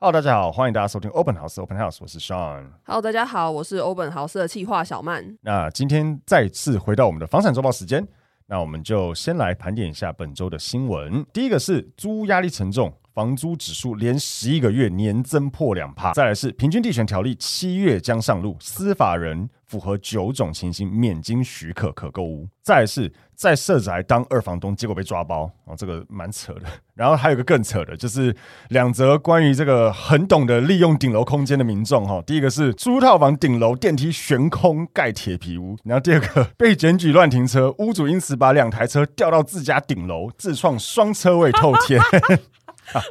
Hello，大家好，欢迎大家收听 Open House Open House，我是 Sean。Hello，大家好，我是 Open House 的企划小曼。那今天再次回到我们的房产周报时间。那我们就先来盘点一下本周的新闻。第一个是租屋压力沉重，房租指数连十一个月年增破两趴。再来是平均地权条例七月将上路，司法人符合九种情形免经许可可购屋。再来是在社宅当二房东，结果被抓包哦，这个蛮扯的。然后还有个更扯的，就是两则关于这个很懂得利用顶楼空间的民众哈。第一个是租套房顶楼电梯悬空盖铁皮屋，然后第二个被检举乱停车，屋主因此把两台车调到自家顶楼，自创双车位透天。好，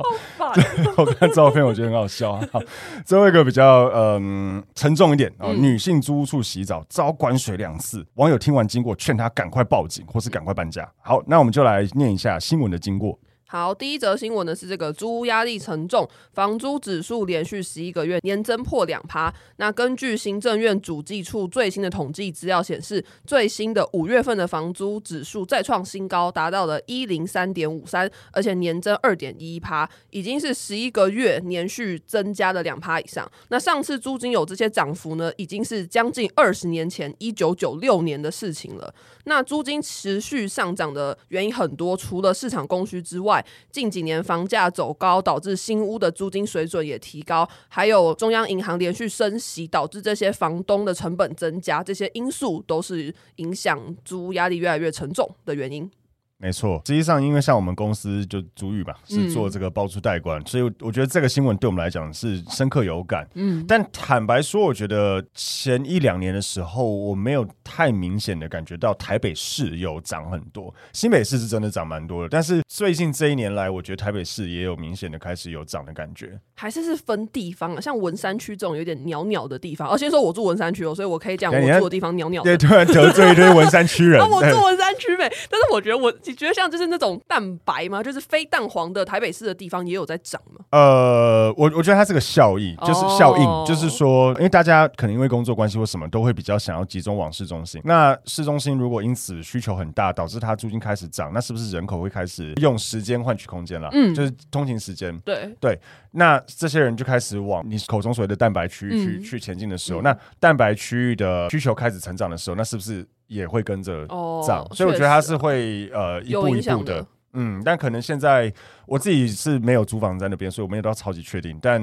我看照片，我觉得很好笑啊。好，最后一个比较嗯沉重一点啊，女性租屋处洗澡遭管水两次，网友听完经过，劝她赶快报警或是赶快搬家。好，那我们就来念一下新闻的经过。好，第一则新闻呢是这个租屋压力沉重，房租指数连续十一个月年增破两趴。那根据行政院主计处最新的统计资料显示，最新的五月份的房租指数再创新高，达到了一零三点五三，而且年增二点一趴，已经是十一个月连续增加了两趴以上。那上次租金有这些涨幅呢，已经是将近二十年前一九九六年的事情了。那租金持续上涨的原因很多，除了市场供需之外，近几年房价走高，导致新屋的租金水准也提高，还有中央银行连续升息，导致这些房东的成本增加，这些因素都是影响租屋压力越来越沉重的原因。没错，实际上，因为像我们公司就足语吧，是做这个包租代管，嗯，所以我觉得这个新闻对我们来讲是深刻有感。嗯，但坦白说，我觉得前一两年的时候，我没有太明显的感觉到台北市有涨很多，新北市是真的涨蛮多的。但是最近这一年来，我觉得台北市也有明显的开始有涨的感觉。还是是分地方啊，像文山区这种有点鸟鸟的地方。而先说我住文山区哦，所以我可以讲我住的地方鸟鸟。对，突然得罪一堆文山区人。啊，我住文山区呗，但是我觉得我。你觉得像就是那种蛋白吗？就是非蛋黄的台北市的地方也有在涨吗？呃，我我觉得它是个效益，就是效应，哦、就是说，因为大家可能因为工作关系或什么，都会比较想要集中往市中心。那市中心如果因此需求很大，导致它租金开始涨，那是不是人口会开始用时间换取空间了？嗯，就是通勤时间。对对，那这些人就开始往你口中所谓的蛋白区去、嗯、去前进的时候，嗯、那蛋白区域的需求开始成长的时候，那是不是？也会跟着涨，哦，所以我觉得它是会呃一步一步的，嗯，但可能现在我自己是没有租房在那边，所以我没有到超级确定，但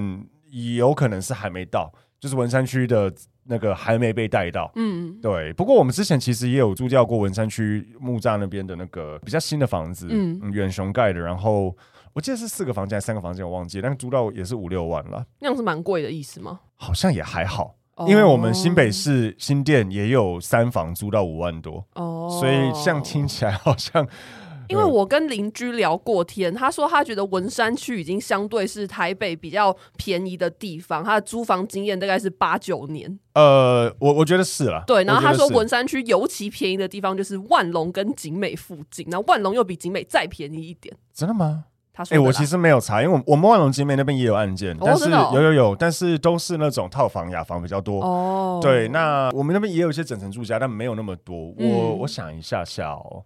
有可能是还没到，就是文山区的那个还没被带到，嗯，对。不过我们之前其实也有租掉过文山区木栅那边的那个比较新的房子，嗯，远雄盖的，然后我记得是四个房间还是三个房间，我忘记，但是租到也是五六万了，那样是蛮贵的意思吗？好像也还好。因为我们新北市新店也有三房租到五万多哦，所以像听起来好像，因为我跟邻居聊过天，他说他觉得文山区已经相对是台北比较便宜的地方，他的租房经验大概是八九年。呃，我我觉得是啦。对，然后他说文山区尤其便宜的地方就是万隆跟景美附近，然后万隆又比景美再便宜一点。真的吗？哎、欸，我其实没有查，因为我我们万隆景美那边也有案件，但是有有有，但是都是那种套房雅房比较多。哦，对，那我们那边也有一些整层住家，但没有那么多。嗯、我我想一下下哦，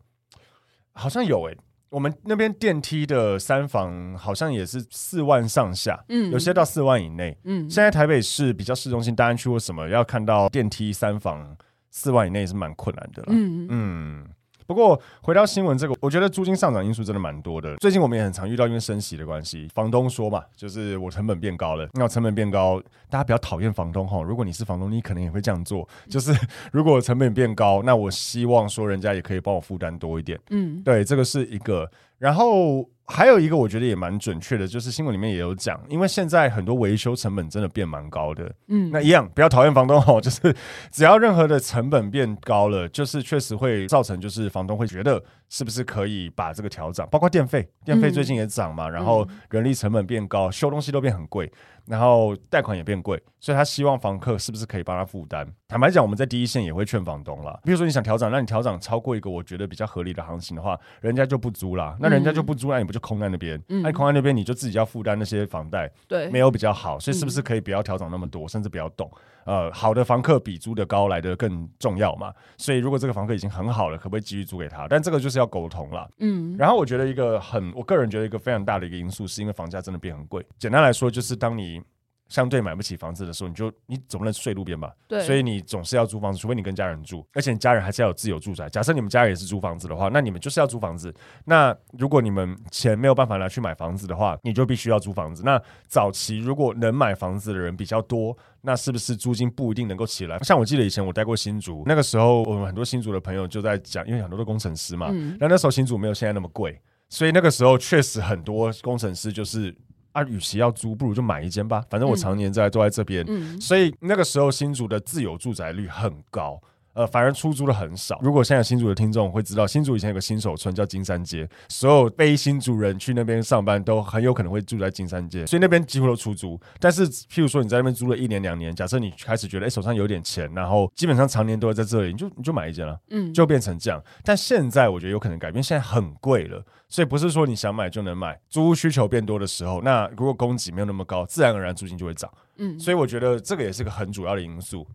好像有哎、欸，我们那边电梯的三房好像也是四万上下，嗯，有些到四万以内。嗯，现在台北市比较市中心大安区或什么，要看到电梯三房四万以内是蛮困难的了。嗯嗯。不过回到新闻这个，我觉得租金上涨因素真的蛮多的。最近我们也很常遇到，因为升息的关系，房东说嘛，就是我成本变高了。那成本变高，大家比较讨厌房东哈。如果你是房东，你可能也会这样做，就是如果成本变高，那我希望说人家也可以帮我负担多一点。嗯，对，这个是一个。然后。还有一个我觉得也蛮准确的，就是新闻里面也有讲，因为现在很多维修成本真的变蛮高的。嗯，那一样不要讨厌房东哦，就是只要任何的成本变高了，就是确实会造成，就是房东会觉得是不是可以把这个调涨，包括电费，电费最近也涨嘛，然后人力成本变高，修东西都变很贵。然后贷款也变贵，所以他希望房客是不是可以帮他负担？坦白讲，我们在第一线也会劝房东啦。比如说你想调涨，那你调涨超过一个我觉得比较合理的行情的话，人家就不租啦。那人家就不租，那你不就空在那边？那、空在那边，你就自己要负担那些房贷，对，没有比较好。所以是不是可以不要调整那么多，甚至不要动？呃，好的房客比租的高来的更重要嘛。所以如果这个房客已经很好了，可不可以继续租给他？但这个就是要沟通了。嗯。然后我觉得一个很，我个人觉得一个非常大的一个因素，是因为房价真的变很贵。简单来说，就是当你相对买不起房子的时候，你就你总不能睡路边吧？对，所以你总是要租房子，除非你跟家人住，而且你家人还是要有自有住宅。假设你们家人也是租房子的话，那你们就是要租房子。那如果你们钱没有办法拿去买房子的话，你就必须要租房子。那早期如果能买房子的人比较多，那是不是租金不一定能够起来？像我记得以前我待过新竹，那个时候我们很多新竹的朋友就在讲，因为很多的工程师嘛，那、嗯、那时候新竹没有现在那么贵，所以那个时候确实很多工程师就是。啊，与其要租，不如就买一间吧。反正我常年在都在这边，嗯，所以那个时候新竹的自有住宅率很高。呃，反而出租的很少。如果现在新竹的听众会知道，新竹以前有个新手村叫金山街，所有非新竹人去那边上班都很有可能会住在金山街，所以那边几乎都出租。但是，譬如说你在那边租了一年两年，假设你开始觉得哎、欸、手上有点钱，然后基本上常年都会在这里，你就你就买一间了，嗯，就变成这样。但现在我觉得有可能改变，现在很贵了，所以不是说你想买就能买。租屋需求变多的时候，那如果供给没有那么高，自然而然租金就会涨，嗯，所以我觉得这个也是个很主要的因素。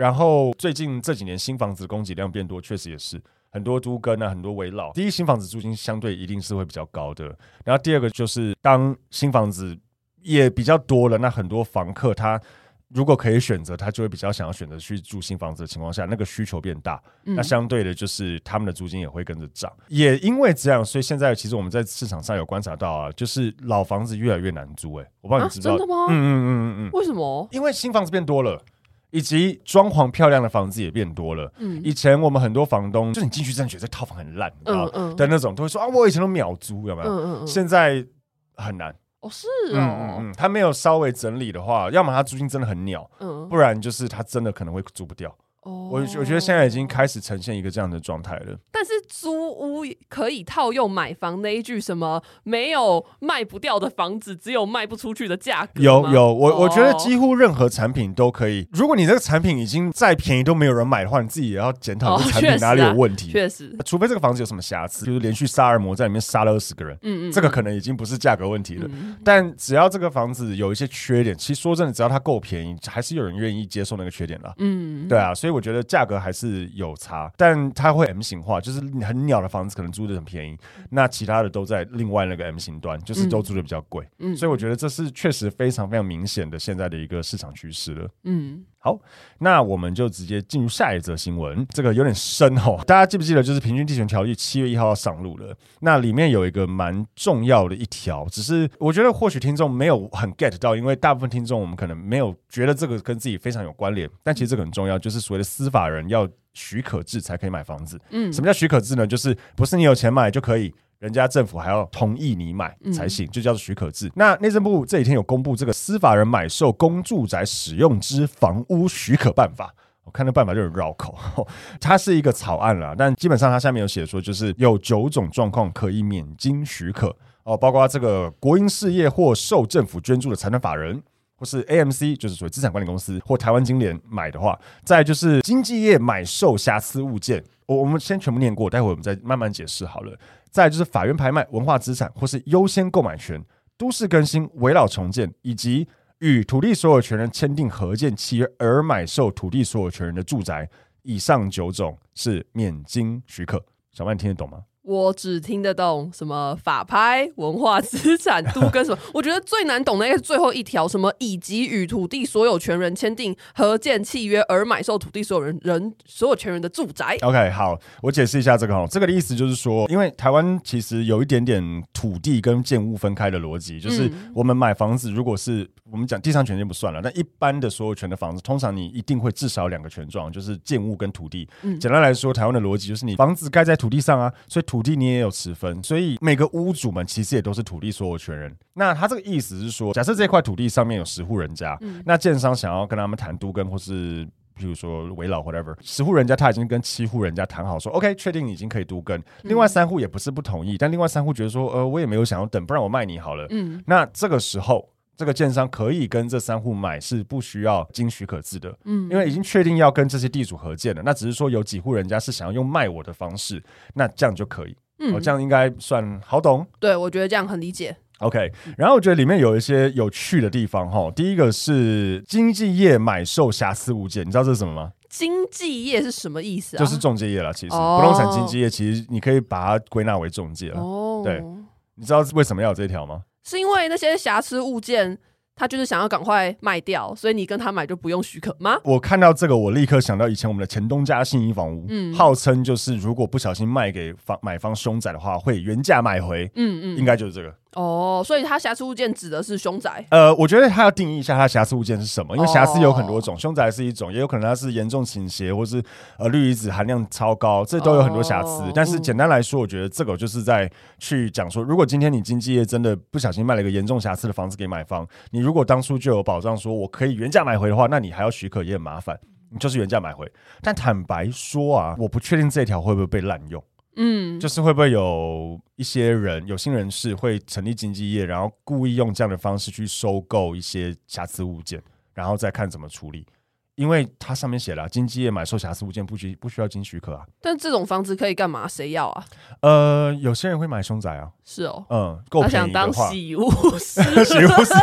然后最近这几年新房子供给量变多，确实也是很多都跟啊，很多危老。第一，新房子租金相对一定是会比较高的。然后第二个就是，当新房子也比较多了，那很多房客他如果可以选择，他就会比较想要选择去住新房子的情况下，那个需求变大，嗯、那相对的就是他们的租金也会跟着涨。也因为这样，所以现在其实我们在市场上有观察到啊，就是老房子越来越难租。哎，我不知道你知道？啊、真的吗？嗯嗯嗯嗯嗯。为什么？因为新房子变多了。以及装潢漂亮的房子也变多了。嗯，以前我们很多房东，就是你进去真的觉得这套房很烂，嗯嗯，的那种，都会说啊，我以前都秒租，有没有？嗯嗯，现在很难。哦，是哦。嗯嗯嗯，他没有稍微整理的话，要么他租金真的很鸟，嗯，不然就是他真的可能会租不掉。哦，我我觉得现在已经开始呈现一个这样的状态了。但是租屋可以套用买房那一句什么“没有卖不掉的房子，只有卖不出去的价格”。有有，我我觉得几乎任何产品都可以。如果你这个产品已经再便宜都没有人买的话，你自己也要检讨这个产品哪里有问题。确实，除非这个房子有什么瑕疵，就是连续杀人魔在里面杀了二十个人，嗯嗯，这个可能已经不是价格问题了。但只要这个房子有一些缺点，其实说真的，只要它够便宜，还是有人愿意接受那个缺点的。嗯，对啊，所以。我觉得价格还是有差，但它会 M 型化，就是很鸟的房子可能租的很便宜，那其他的都在另外那个 M 型端，就是都租的比较贵。嗯，所以我觉得这是确实非常非常明显的现在的一个市场趋势了。嗯。好，那我们就直接进入下一则新闻。这个有点深哦，大家记不记得？就是《平均地权条例》七月一号要上路了。那里面有一个蛮重要的一条，只是我觉得或许听众没有很 get 到，因为大部分听众我们可能没有觉得这个跟自己非常有关联。但其实这个很重要，就是所谓的司法人要许可制才可以买房子。嗯，什么叫许可制呢？就是不是你有钱买就可以。人家政府还要同意你买才行，就叫做许可制。嗯、那内政部这几天有公布这个司法人买受公住宅使用之房屋许可办法，我看那办法就很绕口，它是一个草案啦，但基本上它下面有写说，就是有九种状况可以免经许可。哦，包括这个国营事业或受政府捐助的财团法人，或是 AMC 就是属于资产管理公司或台湾金联买的话，再就是经纪业买受瑕疵物件，我我们先全部念过，待会我们再慢慢解释好了。再就是法院拍卖文化资产，或是优先购买权、都市更新、围绕重建，以及与土地所有权人签订合建契约而买受土地所有权人的住宅，以上九种是免经许可。小曼，听得懂吗？我只听得懂什么法拍、文化资产、都跟什么，我觉得最难懂的应该是最后一条，什么以及与土地所有权人签订合建契约而买受土地所有人人所有权人的住宅。OK，好，我解释一下这个哈，这个的意思就是说，因为台湾其实有一点点土地跟建物分开的逻辑，就是我们买房子，如果是我们讲地上权就不算了，但一般的所有权的房子，通常你一定会至少两个权状，就是建物跟土地。简单来说，台湾的逻辑就是你房子盖在土地上啊，所以。土地你也有持分，所以每个屋主们其实也都是土地所有权人。那他这个意思是说，假设这块土地上面有十户人家，嗯、那建商想要跟他们谈都更或是。比如说围老 whatever，十户人家他已经跟七户人家谈好说，OK，确定你已经可以都更。另外三户也不是不同意，但另外三户觉得说，呃，我也没有想要等，不然我卖你好了。嗯，那这个时候，这个建商可以跟这三户买，是不需要经许可制的。嗯，因为已经确定要跟这些地主合建了，那只是说有几户人家是想要用卖我的方式，那这样就可以。嗯，这样应该算好懂。对，我觉得这样很理解。OK，然后我觉得里面有一些有趣的地方哈。第一个是经纪业买受瑕疵物件，你知道这是什么吗？经纪业是什么意思啊？就是中介业了。其实、oh. 不动产经纪业，其实你可以把它归纳为中介了。哦，oh. 对，你知道为什么要有这条吗？是因为那些瑕疵物件，他就是想要赶快卖掉，所以你跟他买就不用许可吗？我看到这个，我立刻想到以前我们的前东家信义房屋，嗯，号称就是如果不小心卖给房买方凶宅的话，会原价买回。嗯嗯，应该就是这个。哦，所以它瑕疵物件指的是凶宅？呃，我觉得它要定义一下它瑕疵物件是什么，因为瑕疵有很多种，凶宅是一种，也有可能它是严重倾斜，或是呃氯离子含量超高，这都有很多瑕疵。但是简单来说，我觉得这个就是在去讲说，如果今天你经纪业真的不小心卖了一个严重瑕疵的房子给买方，你如果当初就有保障说我可以原价买回的话，那你还要许可也很麻烦，你就是原价买回。但坦白说啊，我不确定这条会不会被滥用。嗯，就是会不会有一些人有心人士会成立经纪业，然后故意用这样的方式去收购一些瑕疵物件，然后再看怎么处理。因为它上面写了，经纪业买受瑕疵物件不需不需要经许可啊。但这种房子可以干嘛？谁要啊？呃，有些人会买凶宅啊。是哦，嗯，够便宜的话。他想当洗屋师，洗护师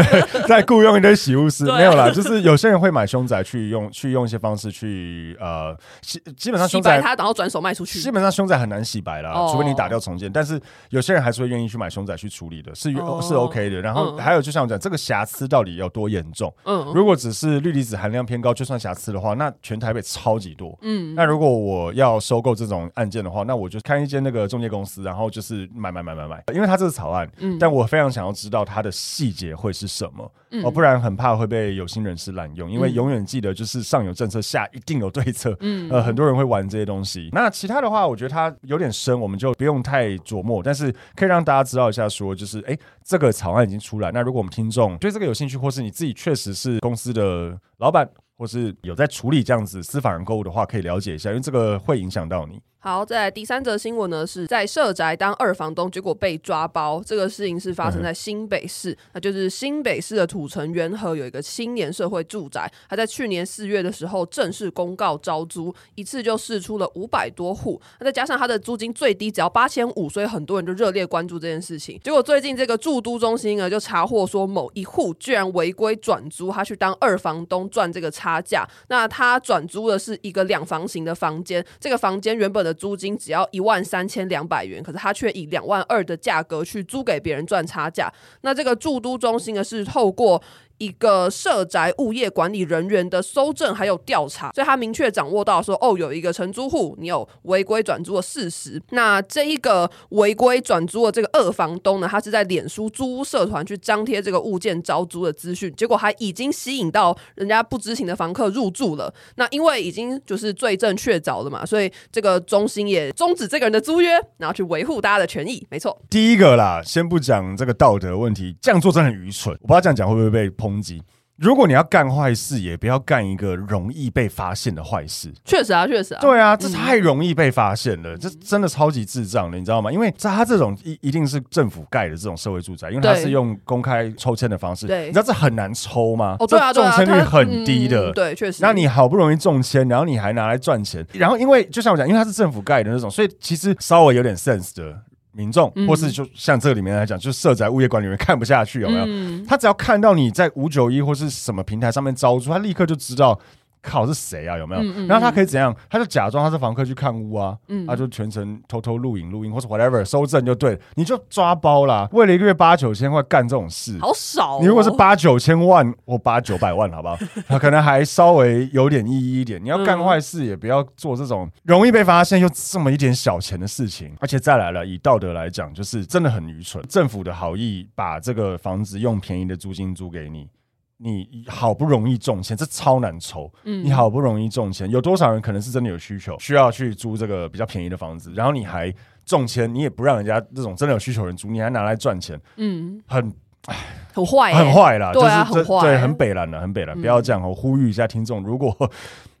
再雇佣一堆洗护师，没有啦，就是有些人会买凶宅去用，去用一些方式去呃，基基本上凶宅他然后转手卖出去。基本上凶宅很难洗白啦，除非你打掉重建。但是有些人还是会愿意去买凶宅去处理的，是是 OK 的。然后还有，就像我讲，这个瑕疵到底有多严重？嗯，如果只是氯离子含量偏高。高就算瑕疵的话，那全台北超级多。嗯，那如果我要收购这种案件的话，那我就看一间那个中介公司，然后就是买买买买买。因为它这是草案，嗯，但我非常想要知道它的细节会是什么，嗯，哦，不然很怕会被有心人士滥用。因为永远记得就是上有政策，下一定有对策。嗯，呃，很多人会玩这些东西。那其他的话，我觉得它有点深，我们就不用太琢磨。但是可以让大家知道一下，说就是，哎，这个草案已经出来。那如果我们听众对这个有兴趣，或是你自己确实是公司的老板。或是有在处理这样子私法人购物的话，可以了解一下，因为这个会影响到你。好，再来第三则新闻呢，是在社宅当二房东，结果被抓包。这个事情是发生在新北市，嗯、那就是新北市的土城元和有一个青年社会住宅，他在去年四月的时候正式公告招租，一次就试出了五百多户，那再加上他的租金最低只要八千五，所以很多人就热烈关注这件事情。结果最近这个住都中心呢，就查获说某一户居然违规转租，他去当二房东赚这个差价。那他转租的是一个两房型的房间，这个房间原本的租金只要一万三千两百元，可是他却以两万二的价格去租给别人赚差价。那这个住都中心呢，是透过。一个社宅物业管理人员的搜证还有调查，所以他明确掌握到说，哦，有一个承租户，你有违规转租的事实。那这一个违规转租的这个二房东呢，他是在脸书租屋社团去张贴这个物件招租的资讯，结果还已经吸引到人家不知情的房客入住了。那因为已经就是罪证确凿了嘛，所以这个中心也终止这个人的租约，然后去维护大家的权益。没错，第一个啦，先不讲这个道德问题，这样做真的很愚蠢。我不知道这样讲会不会被抨击。如果你要干坏事，也不要干一个容易被发现的坏事。确实啊，确实啊。对啊，这太容易被发现了，嗯、这真的超级智障的，你知道吗？因为在他这种一一定是政府盖的这种社会住宅，因为他是用公开抽签的方式。你知道这很难抽吗？哦，对啊，中签率很低的。嗯、对，确实。那你好不容易中签，然后你还拿来赚钱，然后因为就像我讲，因为它是政府盖的那种，所以其实稍微有点 sense 的。民众，或是就像这里面来讲，就是社宅物业管理员看不下去有没有？嗯、他只要看到你在五九一或是什么平台上面招租，他立刻就知道。靠是谁啊？有没有？然后他可以怎样？他就假装他是房客去看屋啊，嗯、他就全程偷偷录影录音，或是 whatever 收证就对，你就抓包啦。为了一个月八九千块干这种事，好少、你如果是八九千万或八九百万，好不好？他可能还稍微有点意义一点。你要干坏事，也不要做这种容易被发现又这么一点小钱的事情。而且再来了，以道德来讲，就是真的很愚蠢。政府的好意把这个房子用便宜的租金租给你。你好不容易中签，这超难抽。嗯，你好不容易中签，有多少人可能是真的有需求，需要去租这个比较便宜的房子，然后你还中签，你也不让人家这种真的有需求人租，你还拿来赚钱，嗯，很，唉，很坏，很坏啦，对啊，就是很坏，对，很北蓝的，很北蓝，不要这样。我呼吁一下听众，如果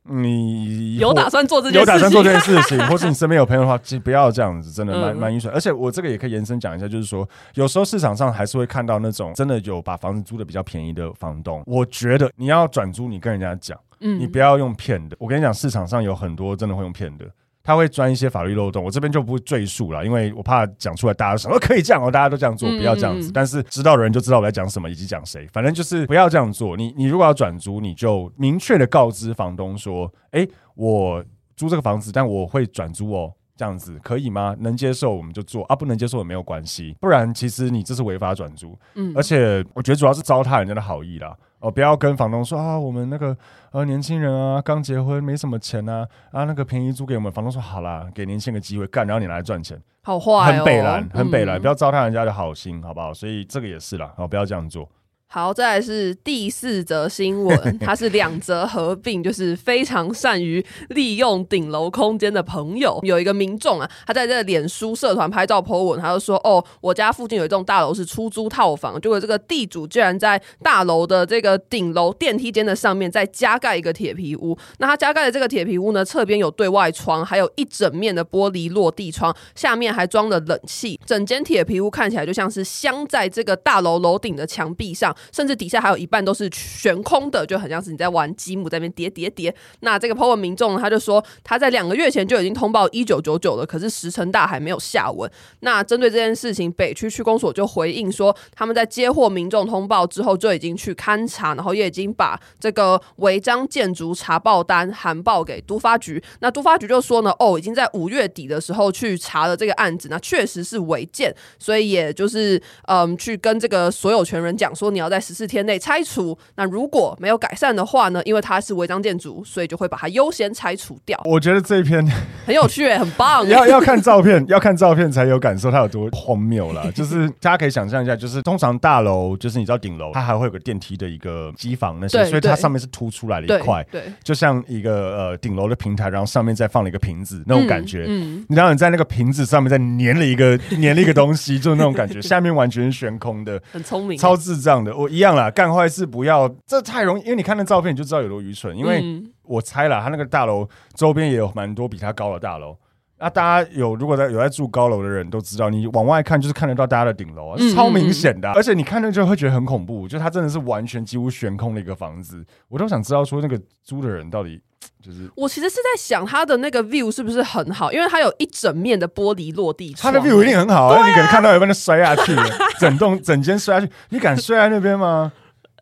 你有打算做这件事，有打算做这件事情，或是你身边有朋友的话，其实不要这样子，真的蛮蛮愚蠢。而且我这个也可以延伸讲一下，就是说，有时候市场上还是会看到那种真的有把房子租的比较便宜的房东。我觉得你要转租，你跟人家讲，嗯，你不要用骗的。我跟你讲，市场上有很多真的会用骗的。他会钻一些法律漏洞，我这边就不赘述了，因为我怕讲出来大家都想说可以这样哦，大家都这样做，不要这样子。但是知道的人就知道我在讲什么以及讲谁，反正就是不要这样做。你你如果要转租，你就明确的告知房东说，哎，我租这个房子，但我会转租哦，这样子可以吗？能接受我们就做啊，不能接受也没有关系。不然其实你这是违法转租，嗯，而且我觉得主要是糟蹋人家的好意啦。哦，不要跟房东说啊，我们那个呃年轻人啊，刚结婚没什么钱啊，啊那个便宜租给我们。房东说好啦，给年轻人个机会干，然后你来赚钱，好坏哦，很北蓝，很北蓝，嗯、不要糟蹋人家的好心，好不好？所以这个也是啦，哦，不要这样做。好，再来是第四则新闻，它是两则合并，就是非常善于利用顶楼空间的朋友。有一个民众啊，他在这个脸书社团拍照 po 文，他就说：“哦，我家附近有一栋大楼是出租套房，结果这个地主居然在大楼的这个顶楼电梯间的上面再加盖一个铁皮屋。那他加盖的这个铁皮屋呢，侧边有对外窗，还有一整面的玻璃落地窗，下面还装了冷气，整间铁皮屋看起来就像是镶在这个大楼楼顶的墙壁上。”甚至底下还有一半都是悬空的，就很像是你在玩积木，在那边叠叠叠。那这个 po 文民众呢他就说，他在两个月前就已经通报一九九九了，可是石沉大海没有下文。那针对这件事情，北区区公所就回应说，他们在接获民众通报之后，就已经去勘查，然后也已经把这个违章建筑查报单函报给都发局。那都发局就说呢，哦，已经在五月底的时候去查了这个案子，那确实是违建，所以也就是嗯，去跟这个所有权人讲说，你要要在十四天内拆除，那如果没有改善的话呢？因为它是违章建筑，所以就会把它优先拆除掉。我觉得这一篇很有趣，很棒。要要看照片，要看照片才有感受它有多荒谬啦。就是 大家可以想象一下，就是通常大楼，就是你知道顶楼，它还会有个电梯的一个机房那些，所以它上面是凸出来的一块，对，就像一个呃顶楼的平台，然后上面再放了一个瓶子那种感觉。嗯，然后你在那个瓶子上面再粘了一个 粘了一个东西，就是那种感觉，下面完全是悬空的，很聪明，超智障的。我一样啦，干坏事不要，这太容易，因为你看那照片你就知道有多愚蠢。因为我猜了，他那个大楼周边也有蛮多比他高的大楼。那大家有如果在有在住高楼的人都知道，你往外看就是看得到大家的顶楼啊，超明显的。而且你看那就会觉得很恐怖，就它真的是完全几乎悬空的一个房子。我都想知道说那个租的人到底就是……我其实是在想他的那个 view 是不是很好，因为它有一整面的玻璃落地窗，他的 view 一定很好啊！你可能看到有人摔下去，整栋整间摔下去，你敢摔在那边吗？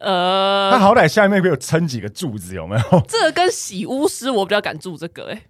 呃，他好歹下面没有撑几个柱子，有没有？这个跟洗屋师，我比较敢住这个、欸，哎，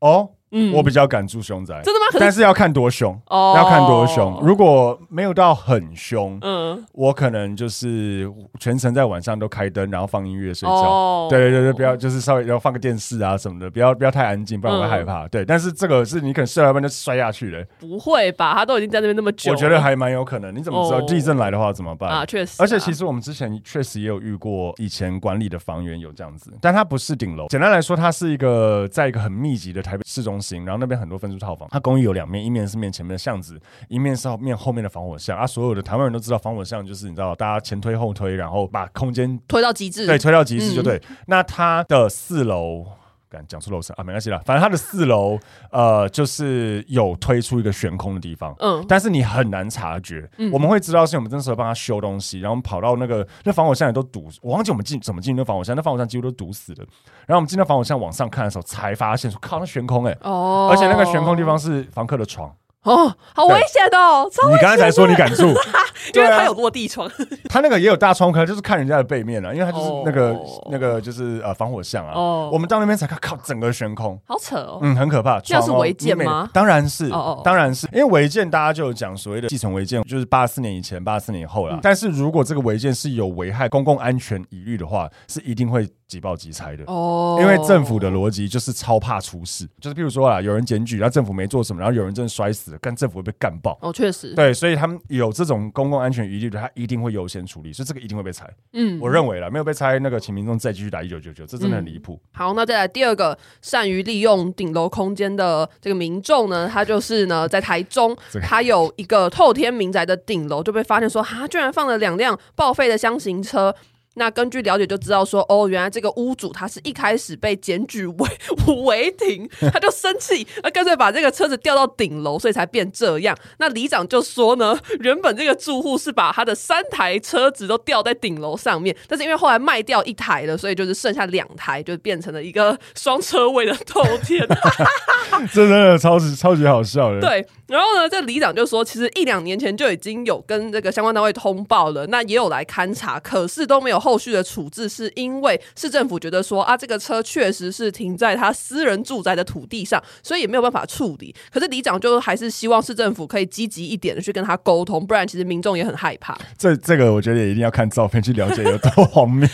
哦。嗯，我比较敢住凶宅，真的吗？但是要看多凶哦，要看多凶。如果没有到很凶，嗯，我可能就是全程在晚上都开灯，然后放音乐睡觉。对对对对，不要就是稍微要放个电视啊什么的，不要不要太安静，不然我会害怕。对，但是这个是你可能睡到一半就摔下去了，不会吧？他都已经在那边那么久，我觉得还蛮有可能。你怎么知道地震来的话怎么办啊？确实，而且其实我们之前确实也有遇过以前管理的房源有这样子，但它不是顶楼。简单来说，它是一个在一个很密集的台北市中心，然后那边很多。分租套房，它公寓有两面，一面是面前面的巷子，一面是面后面的防火巷啊。所有的台湾人都知道，防火巷就是你知道，大家前推后推，然后把空间推到极致，对，推到极致就对。嗯、那它的四楼。敢讲出楼层啊，没关系啦，反正它的四楼呃，就是有推出一个悬空的地方，嗯，但是你很难察觉，嗯，我们会知道是我们那时候帮他修东西，然后我们跑到那个那防火箱也都堵，我忘记我们进怎么进那防火箱，那防火箱几乎都堵死了，然后我们进到防火箱往上看的时候，才发现说靠，那悬空哎、欸，哦，而且那个悬空地方是房客的床。哦，好危险的哦！你刚才才说你敢住，因为它有落地窗，它那个也有大窗，可能就是看人家的背面了，因为它就是那个那个就是呃防火巷啊。哦，我们到那边才看，靠，整个悬空，好扯哦。嗯，很可怕。这是违建吗？当然是，当然是，因为违建大家就有讲所谓的继承违建，就是八四年以前、八四年以后了。但是如果这个违建是有危害公共安全疑虑的话，是一定会。即报即拆的哦，因为政府的逻辑就是超怕出事，就是譬如说啊，有人检举，然后政府没做什么，然后有人真的摔死了，政府会被干爆。哦，确实，对，所以他们有这种公共安全疑虑的，他一定会优先处理，所以这个一定会被拆。嗯，我认为了，没有被拆，那个请民众再继续打一九九九，这真的很离谱。好，那再来第二个善于利用顶楼空间的这个民众呢，他就是呢，在台中，他有一个透天民宅的顶楼就被发现说，哈，居然放了两辆报废的箱型车。那根据了解就知道说，哦，原来这个屋主他是一开始被检举违 违停，他就生气，那干脆把这个车子吊到顶楼，所以才变这样。那里长就说呢，原本这个住户是把他的三台车子都吊在顶楼上面，但是因为后来卖掉一台了，所以就是剩下两台，就变成了一个双车位的 透天。这真的超级超级好笑的。对，然后呢，这里长就说，其实一两年前就已经有跟这个相关单位通报了，那也有来勘察，可是都没有。后续的处置是因为市政府觉得说啊，这个车确实是停在他私人住宅的土地上，所以也没有办法处理。可是里长就还是希望市政府可以积极一点的去跟他沟通，不然其实民众也很害怕。这这个我觉得也一定要看照片去了解有多荒谬，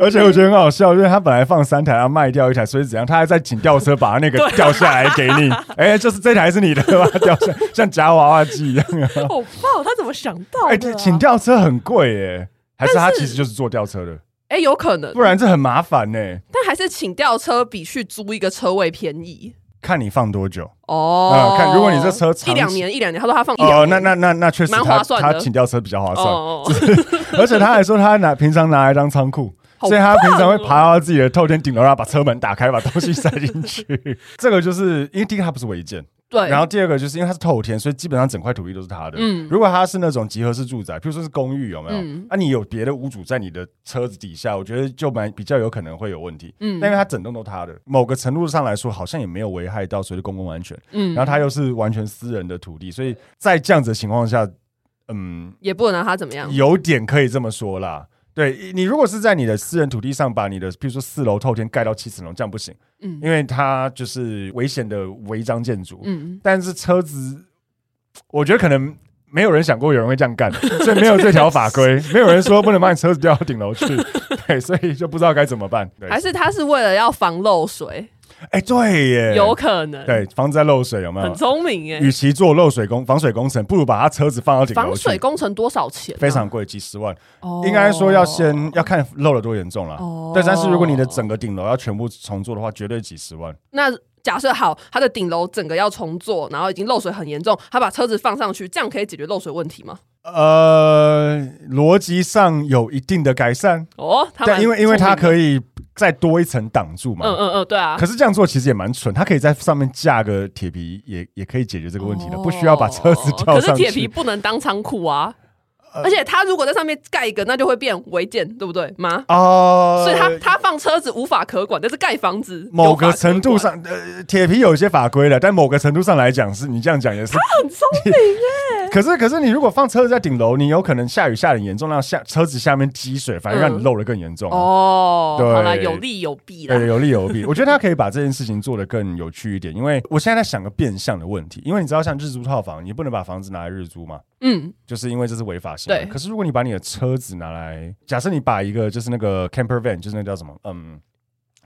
而且我觉得很好笑，因为他本来放三台，要卖掉一台，所以怎样？他还在请吊车把他那个吊下来给你，哎、欸，就是这台是你的吧？掉 下来像夹娃娃机一样啊。好爆，他怎么想到的、啊？哎、欸，请吊车很贵耶。还是他其实就是坐吊车的，哎、欸，有可能，不然这很麻烦呢。但还是请吊车比去租一个车位便宜。看你放多久哦、呃，看如果你这车一两年一两年，他说他放哦，那那那那确实蛮划算的。他请吊车比较划算，哦、而且他还说他拿平常拿来当仓库，所以他平常会爬到自己的透天顶楼，然后把车门打开，把东西塞进去。这个就是因为第一个它不是违建。对，然后第二个就是因为它是透天，所以基本上整块土地都是他的。嗯，如果它是那种集合式住宅，比如说是公寓，有没有？嗯，啊，你有别的屋主在你的车子底下，我觉得就蛮比较有可能会有问题。嗯，但因为它整栋都他的，某个程度上来说，好像也没有危害到所谓的公共安全。嗯，然后它又是完全私人的土地，所以在这样子的情况下，嗯，也不能拿它怎么样。有点可以这么说啦。对，你如果是在你的私人土地上把你的，比如说四楼透天盖到七层楼，这样不行，嗯，因为它就是危险的违章建筑，嗯，但是车子，我觉得可能没有人想过有人会这样干，所以没有这条法规，没有人说不能把你车子吊到顶楼去，对，所以就不知道该怎么办。对，还是他是为了要防漏水？哎、欸，对耶，有可能，对，房子在漏水有没有？很聪明耶。与其做漏水工防水工程，不如把他车子放到顶楼。防水工程多少钱、啊？非常贵，几十万。哦、应该说要先要看漏了多严重了。哦，对，但是如果你的整个顶楼要全部重做的话，绝对几十万。那假设好，他的顶楼整个要重做，然后已经漏水很严重，他把车子放上去，这样可以解决漏水问题吗？呃，逻辑上有一定的改善哦。但因为因为它可以。再多一层挡住嘛？嗯嗯嗯，对啊。可是这样做其实也蛮蠢，它可以在上面架个铁皮也，也也可以解决这个问题的，哦、不需要把车子吊上去。可是铁皮不能当仓库啊。而且他如果在上面盖一个，那就会变违建，对不对吗？哦、呃，所以他他放车子无法可管，但是盖房子某个程度上，呃，铁皮有一些法规的，但某个程度上来讲，是你这样讲也是。他很聪明哎。可是可是你如果放车子在顶楼，你有可能下雨下得很严重，让下车子下面积水，反而让你漏的更严重、啊嗯。哦，对，有利有弊啦。对，有利有弊。我觉得他可以把这件事情做得更有趣一点，因为我现在在想个变相的问题，因为你知道，像日租套房，你不能把房子拿来日租嘛。嗯，就是因为这是违法行为。对。可是如果你把你的车子拿来，假设你把一个就是那个 camper van，就是那叫什么，嗯，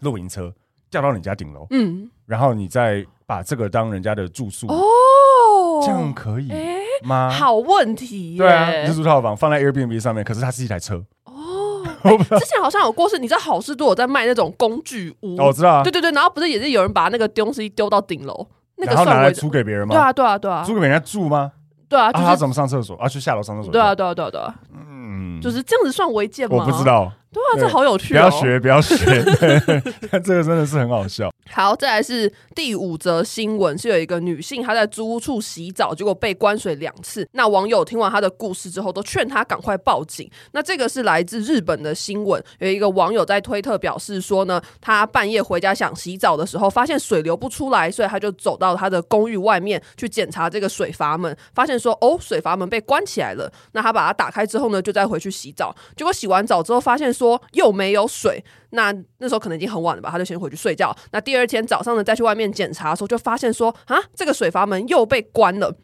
露营车吊到你家顶楼，嗯，然后你再把这个当人家的住宿，哦，这样可以吗？欸、好问题，对啊，日租套房放在 Airbnb 上面，可是它是一台车。哦、欸，之前好像有过是，你知道好事多有在卖那种工具屋，哦、我知道、啊，对对对，然后不是也是有人把那个东西丢到顶楼，那个然后拿来租给别人吗？对啊对啊对啊，租给人家住吗？对啊，就是、啊，他怎么上厕所？啊，去下楼上厕所？对啊，对啊，对啊，对啊，嗯，就是这样子算违建吗？我不知道。对啊，这好有趣、哦！不要学，不要学，这个真的是很好笑。好，再来是第五则新闻，是有一个女性她在租屋处洗澡，结果被关水两次。那网友听完她的故事之后，都劝她赶快报警。那这个是来自日本的新闻，有一个网友在推特表示说呢，他半夜回家想洗澡的时候，发现水流不出来，所以他就走到他的公寓外面去检查这个水阀门，发现说哦，水阀门被关起来了。那他把它打开之后呢，就再回去洗澡，结果洗完澡之后发现说。又没有水，那那时候可能已经很晚了吧，他就先回去睡觉。那第二天早上呢，再去外面检查的时候，就发现说啊，这个水阀门又被关了。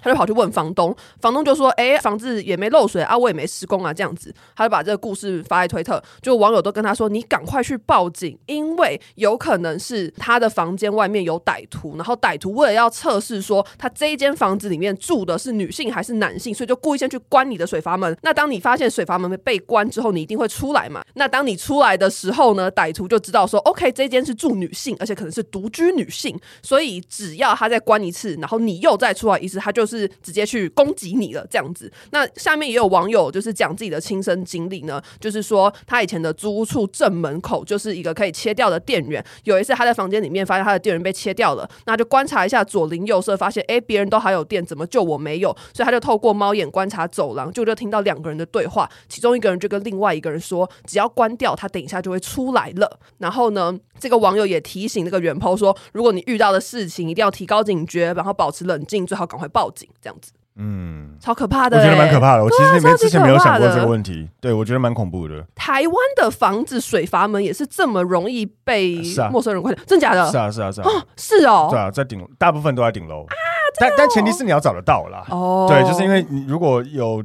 他就跑去问房东，房东就说：“哎、房子也没漏水啊，我也没施工啊，这样子。”他就把这个故事发在推特，就网友都跟他说：“你赶快去报警，因为有可能是他的房间外面有歹徒，然后歹徒为了要测试说他这一间房子里面住的是女性还是男性，所以就故意先去关你的水阀门。那当你发现水阀门被关之后，你一定会出来嘛？那当你出来的时候呢，歹徒就知道说，OK，这间是住女性，而且可能是独居女性，所以只要他再关一次，然后你又再出来一次，他就是直接去攻击你了，这样子。那下面也有网友就是讲自己的亲身经历呢，就是说他以前的租屋处正门口就是一个可以切掉的电源，有一次他在房间里面发现他的电源被切掉了，那就观察一下左邻右舍，发现哎，别人都还有电，怎么就我没有？所以他就透过猫眼观察走廊，就就听到两个人的对话，其中一个人就跟另外一个人说，只要关掉，他等一下就会出来了。然后呢，这个网友也提醒那个原 PO 说，如果你遇到的事情，一定要提高警觉，然后保持冷静，最好赶快报警，这样子。嗯，超可怕的、欸，我觉得蛮可怕的。我其实没之前没有想过这个问题，啊、对我觉得蛮恐怖的。台湾的房子水阀门也是这么容易被陌生人关掉，真假的？是啊，是啊，是啊，哦，是哦，对啊，在顶，大部分都在顶楼啊，但但前提是你要找得到啦。哦，对，就是因为你如果有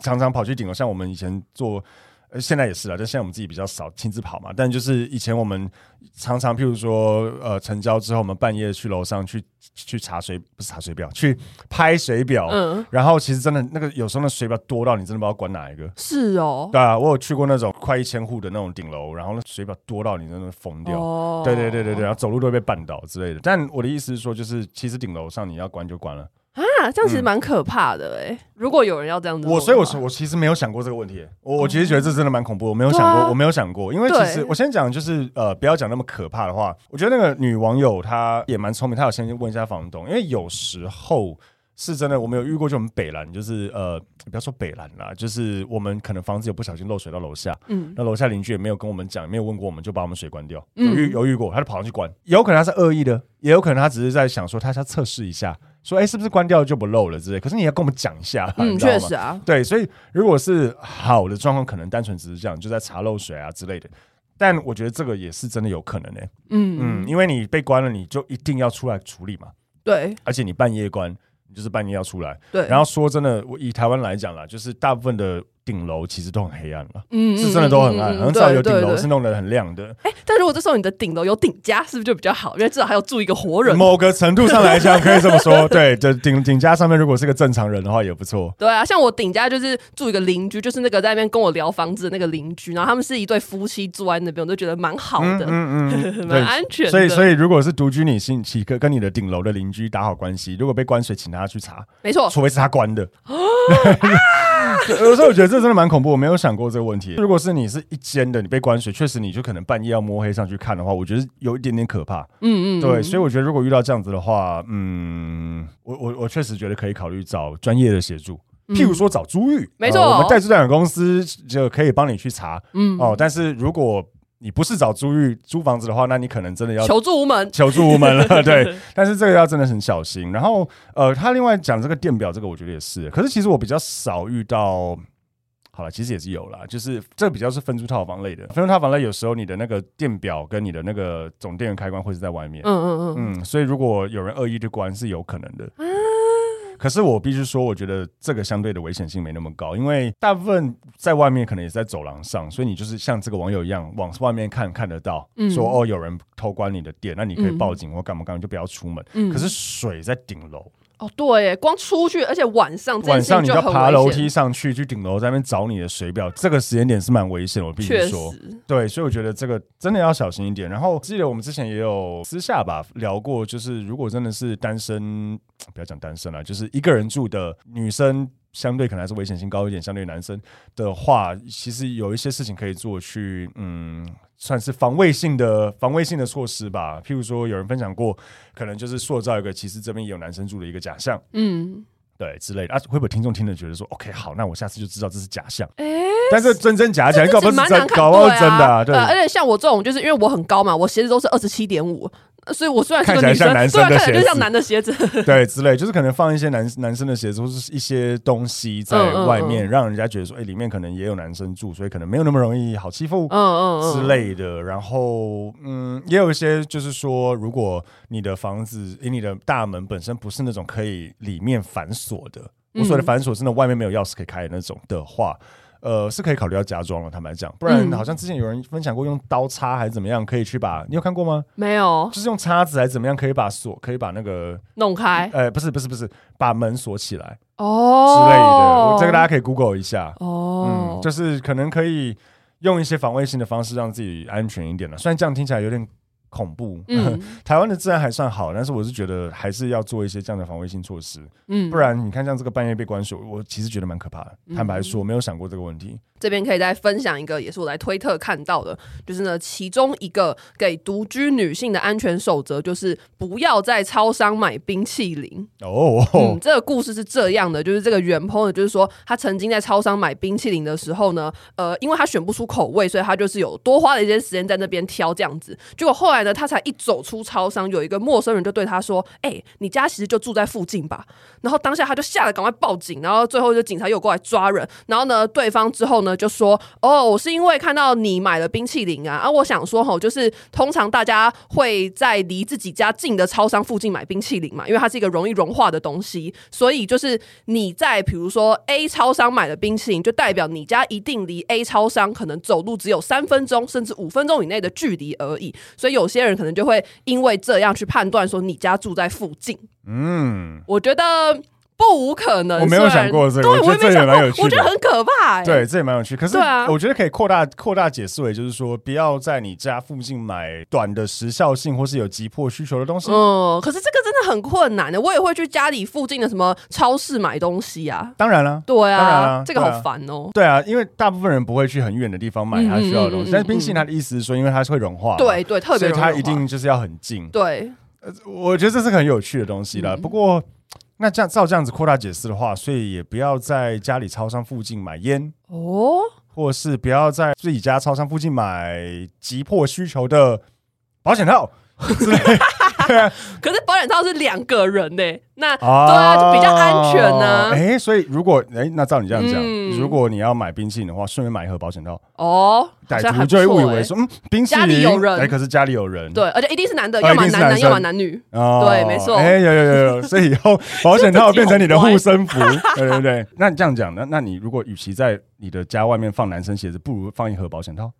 常常跑去顶楼，像我们以前做。呃，现在也是啦，就现在我们自己比较少亲自跑嘛。但就是以前我们常常，譬如说，呃，成交之后，我们半夜去楼上去去查水，不是查水表，去拍水表。嗯。然后其实真的那个有时候那水表多到你真的不知道关哪一个。是哦。对啊，我有去过那种快一千户的那种顶楼，然后那水表多到你真的疯掉。哦。对对对对对，然后走路都会被绊倒之类的。但我的意思是说，就是其实顶楼上你要关就关了。啊，这样其实蛮可怕的哎、如果有人要这样子，我所以我说我其实没有想过这个问题。我我其实觉得这真的蛮恐怖，我没有想过，啊、我没有想过，因为其实我先讲就是呃，不要讲那么可怕的话。我觉得那个女网友她也蛮聪明，她有先问一下房东，因为有时候是真的，我们有遇过，就我们北兰，就是呃，不要说北兰啦，就是我们可能房子有不小心漏水到楼下，嗯，那楼下邻居也没有跟我们讲，没有问过我们，就把我们水关掉，犹豫犹豫过，他就跑上去关，有可能他是恶意的，也有可能他只是在想说他想测试一下。说哎，是不是关掉就不漏了之类？可是你要跟我们讲一下，嗯，确实啊，对，所以如果是好的状况，可能单纯只是这样，就在查漏水啊之类的。但我觉得这个也是真的有可能的，嗯嗯，因为你被关了，你就一定要出来处理嘛，对，而且你半夜关，你就是半夜要出来，对。然后说真的，我以台湾来讲啦，就是大部分的。顶楼其实都很黑暗了，嗯，是真的都很暗，很少有顶楼是弄得很亮的。哎，但如果这时候你的顶楼有顶家，是不是就比较好？因为至少还有住一个活人。某个程度上来讲，可以这么说，对，就顶顶家上面如果是个正常人的话，也不错。对啊，像我顶家就是住一个邻居，就是那个在那边跟我聊房子的那个邻居，然后他们是一对夫妻住在那边，我都觉得蛮好的，嗯嗯，蛮安全。所以，所以如果是独居女性，请跟跟你的顶楼的邻居打好关系。如果被关水，请他去查，没错，除非是他关的。有时候我觉得这真的蛮恐怖，我没有想过这个问题。如果是你是一间的，你被关水，确实你就可能半夜要摸黑上去看的话，我觉得有一点点可怕。嗯，嗯嗯，对，所以我觉得如果遇到这样子的话，嗯，我我我确实觉得可以考虑找专业的协助，譬如说找租玉，没错，我们代租代管公司就可以帮你去查。嗯哦，但是如果你不是找租玉租房子的话，那你可能真的要求助无门，求助无门了。对，但是这个要真的很小心。然后，呃，他另外讲这个电表，这个我觉得也是。可是其实我比较少遇到，好了，其实也是有啦，就是这个比较是分租套房类的。分租套房类有时候你的那个电表跟你的那个总电源开关会是在外面。嗯嗯嗯嗯，所以如果有人恶意去关，是有可能的。可是我必须说，我觉得这个相对的危险性没那么高，因为大部分在外面可能也是在走廊上，所以你就是像这个网友一样往外面看看得到，嗯、说哦有人偷关你的店，那你可以报警或干嘛干嘛，就不要出门。嗯、可是水在顶楼。哦，对，光出去，而且晚上晚上你要爬楼梯上去，去顶楼在那边找你的水表，这个时间点是蛮危险，我必须说。对，所以我觉得这个真的要小心一点。然后记得我们之前也有私下吧聊过，就是如果真的是单身，不要讲单身了，就是一个人住的女生，相对可能还是危险性高一点，相对男生的话，其实有一些事情可以做去，嗯。算是防卫性的防卫性的措施吧，譬如说有人分享过，可能就是塑造一个其实这边也有男生住的一个假象，嗯，对之类的。啊，会不会听众听了觉得说，OK，好，那我下次就知道这是假象，哎、欸，但是真真假假，搞不好是真，搞不好是真的，啊对，呃，而且像我这种，就是因为我很高嘛，我鞋子都是二十七点五。所以我虽然看起来，像男生的鞋子，对啊，看起来就像男的鞋子，对，之类，就是可能放一些男男生的鞋子或是一些东西在外面，嗯嗯嗯让人家觉得说，哎、欸，里面可能也有男生住，所以可能没有那么容易好欺负，嗯嗯嗯之类的。然后，嗯，也有一些就是说，如果你的房子，欸、你的大门本身不是那种可以里面反锁的，我说的反锁，真的外面没有钥匙可以开的那种的话。呃，是可以考虑要加装了。坦白讲，不然好像之前有人分享过用刀叉还是怎么样，可以去把你有看过吗？没有，就是用叉子还是怎么样，可以把锁可以把那个弄开。呃，不是不是不是，把门锁起来哦之类的。我这个大家可以 Google 一下哦。嗯，就是可能可以用一些防卫性的方式让自己安全一点了。虽然这样听起来有点。恐怖，嗯、台湾的治安还算好，但是我是觉得还是要做一些这样的防卫性措施，嗯，不然你看像这个半夜被关锁，我其实觉得蛮可怕的。坦白说，没有想过这个问题。这边可以再分享一个，也是我来推特看到的，就是呢，其中一个给独居女性的安全守则，就是不要在超商买冰淇淋。哦，嗯，这个故事是这样的，就是这个原 po 呢，就是说他曾经在超商买冰淇淋的时候呢，呃，因为他选不出口味，所以他就是有多花了一些时间在那边挑这样子。结果后来呢，他才一走出超商，有一个陌生人就对他说：“哎、你家其实就住在附近吧？”然后当下他就吓得赶快报警，然后最后就警察又过来抓人。然后呢，对方之后呢。就说哦，我是因为看到你买了冰淇淋啊，啊，我想说吼，就是通常大家会在离自己家近的超商附近买冰淇淋嘛，因为它是一个容易融化的东西，所以就是你在比如说 A 超商买的冰淇淋，就代表你家一定离 A 超商可能走路只有三分钟甚至五分钟以内的距离而已，所以有些人可能就会因为这样去判断说你家住在附近。嗯，我觉得。不无可能，我没有想过这个，对，我觉得这也蛮有趣的，我觉得很可怕、欸。对，这也蛮有趣。可是，我觉得可以扩大扩大解释为，就是说，不要在你家附近买短的时效性或是有急迫需求的东西。嗯，可是这个真的很困难的。我也会去家里附近的什么超市买东西啊。当然了，对啊，当然了，这个好烦哦。对啊，因为大部分人不会去很远的地方买他需要的东西。但是冰淇淋它的意思是说，因为它是会融化，对对，特别所以它一定就是要很近。对，我觉得这是很有趣的东西了。不过。那这样照这样子扩大解释的话，所以也不要在家里超商附近买烟哦，或是不要在自己家超商附近买急迫需求的保险套之类。可是保险套是两个人呢、欸，那、啊、对啊，就比较安全呢、啊。哎、欸，所以如果哎、欸，那照你这样讲，嗯、如果你要买冰淇淋的话，顺便买一盒保险套哦。歹徒就会误以为说，嗯，冰淇淋家里有人，哎、欸，可是家里有人，对，而且一定是男的，要么男男，要么男女，哦、对，没错。哎、欸，有有有有，所以以后保险套 变成你的护身符，对对对。那你这样讲，那那你如果与其在你的家外面放男生鞋子，不如放一盒保险套。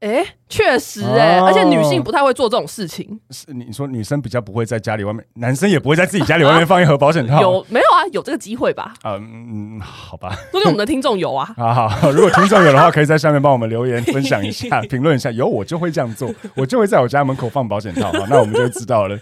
哎，确实哎、欸，哦、而且女性不太会做这种事情。是你说女生比较不会在家里外面，男生也不会在自己家里外面放一盒保险套。有没有啊？有这个机会吧？嗯嗯，好吧。说不定我们的听众有啊。好好，如果听众有的话，可以在下面帮我们留言分享一下，评论一下。有我就会这样做，我就会在我家门口放保险套。好，那我们就知道了。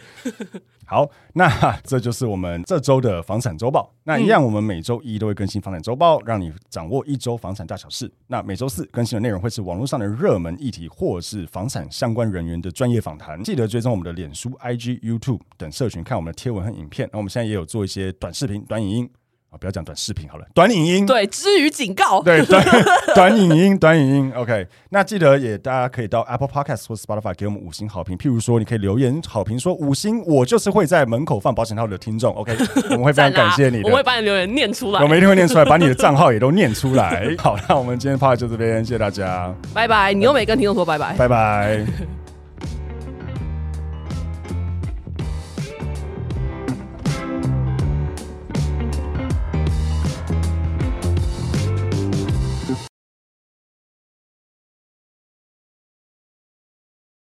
好，那 这就是我们这周的房产周报。那一样，我们每周一都会更新房产周报，让你掌握一周房产大小事。那每周四更新的内容会是网络上的热门议题，或是房产相关人员的专业访谈。记得追踪我们的脸书、IG、YouTube 等社群，看我们的贴文和影片。那我们现在也有做一些短视频、短影音。不要讲短视频好了，短影音。对，之余警告。对，短短影音，短影音。OK，那记得也大家可以到 Apple Podcast 或 Spotify 给我们五星好评。譬如说，你可以留言好评说五星，我就是会在门口放保险套的听众。OK，我们会非常感谢你的，我们会把你留言念出来，我们一定会念出来，把你的账号也都念出来。好，那我们今天 Podcast 就这边，谢谢大家，拜拜。你又没跟听众说拜拜，拜拜。